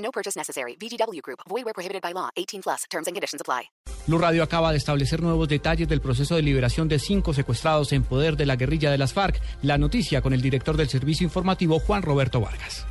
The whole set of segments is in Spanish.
No purchase necessary. VGW Group. Void where prohibited by law. 18 plus. Terms and conditions apply. Blue Radio acaba de establecer nuevos detalles del proceso de liberación de cinco secuestrados en poder de la guerrilla de las FARC. La noticia con el director del servicio informativo, Juan Roberto Vargas.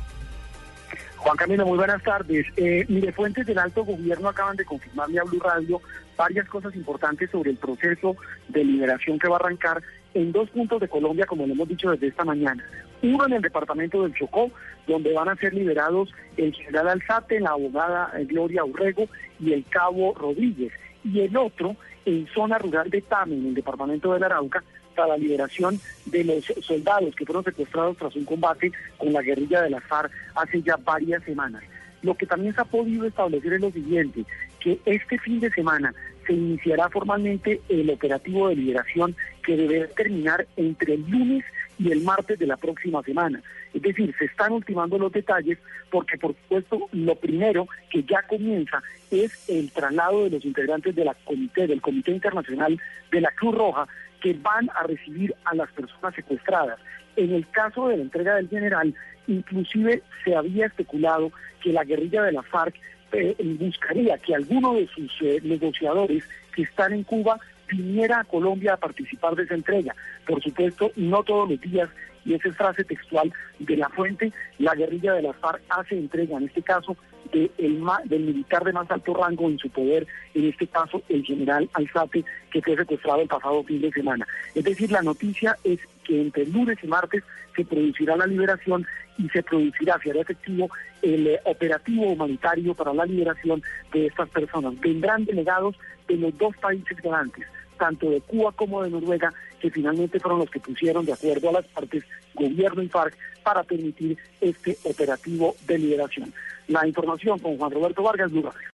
Juan Camilo, muy buenas tardes. Eh, mire, fuentes del alto gobierno acaban de confirmarle a Blue Radio varias cosas importantes sobre el proceso de liberación que va a arrancar en dos puntos de Colombia, como lo hemos dicho desde esta mañana. Uno en el departamento del Chocó, donde van a ser liberados el general Alzate, la abogada Gloria Urrego y el cabo Rodríguez. Y el otro en zona rural de Tame, en el departamento del Arauca, para la liberación de los soldados que fueron secuestrados tras un combate con la guerrilla de la FARC hace ya varias semanas. Lo que también se ha podido establecer es lo siguiente, que este fin de semana se iniciará formalmente el operativo de liberación que deberá terminar entre el lunes y el martes de la próxima semana. Es decir, se están ultimando los detalles porque, por supuesto, lo primero que ya comienza es el traslado de los integrantes de la comité, del Comité Internacional de la Cruz Roja que van a recibir a las personas secuestradas. En el caso de la entrega del general, inclusive se había especulado que la guerrilla de la FARC eh, buscaría que alguno de sus eh, negociadores que están en Cuba viniera a Colombia a participar de esa entrega. Por supuesto, no todos los días, y esa es frase textual de la fuente, la guerrilla de la FARC hace entrega, en este caso, de el, del militar de más alto rango en su poder, en este caso el general Alzate, que fue secuestrado el pasado fin de semana. Es decir, la noticia es que entre lunes y martes se producirá la liberación y se producirá, se hará efectivo el eh, operativo humanitario para la liberación de estas personas. Vendrán delegados de los dos países grandes, tanto de Cuba como de Noruega, que finalmente fueron los que pusieron de acuerdo a las partes, gobierno y FARC, para permitir este operativo de liberación. La información con Juan Roberto Vargas, Lugar.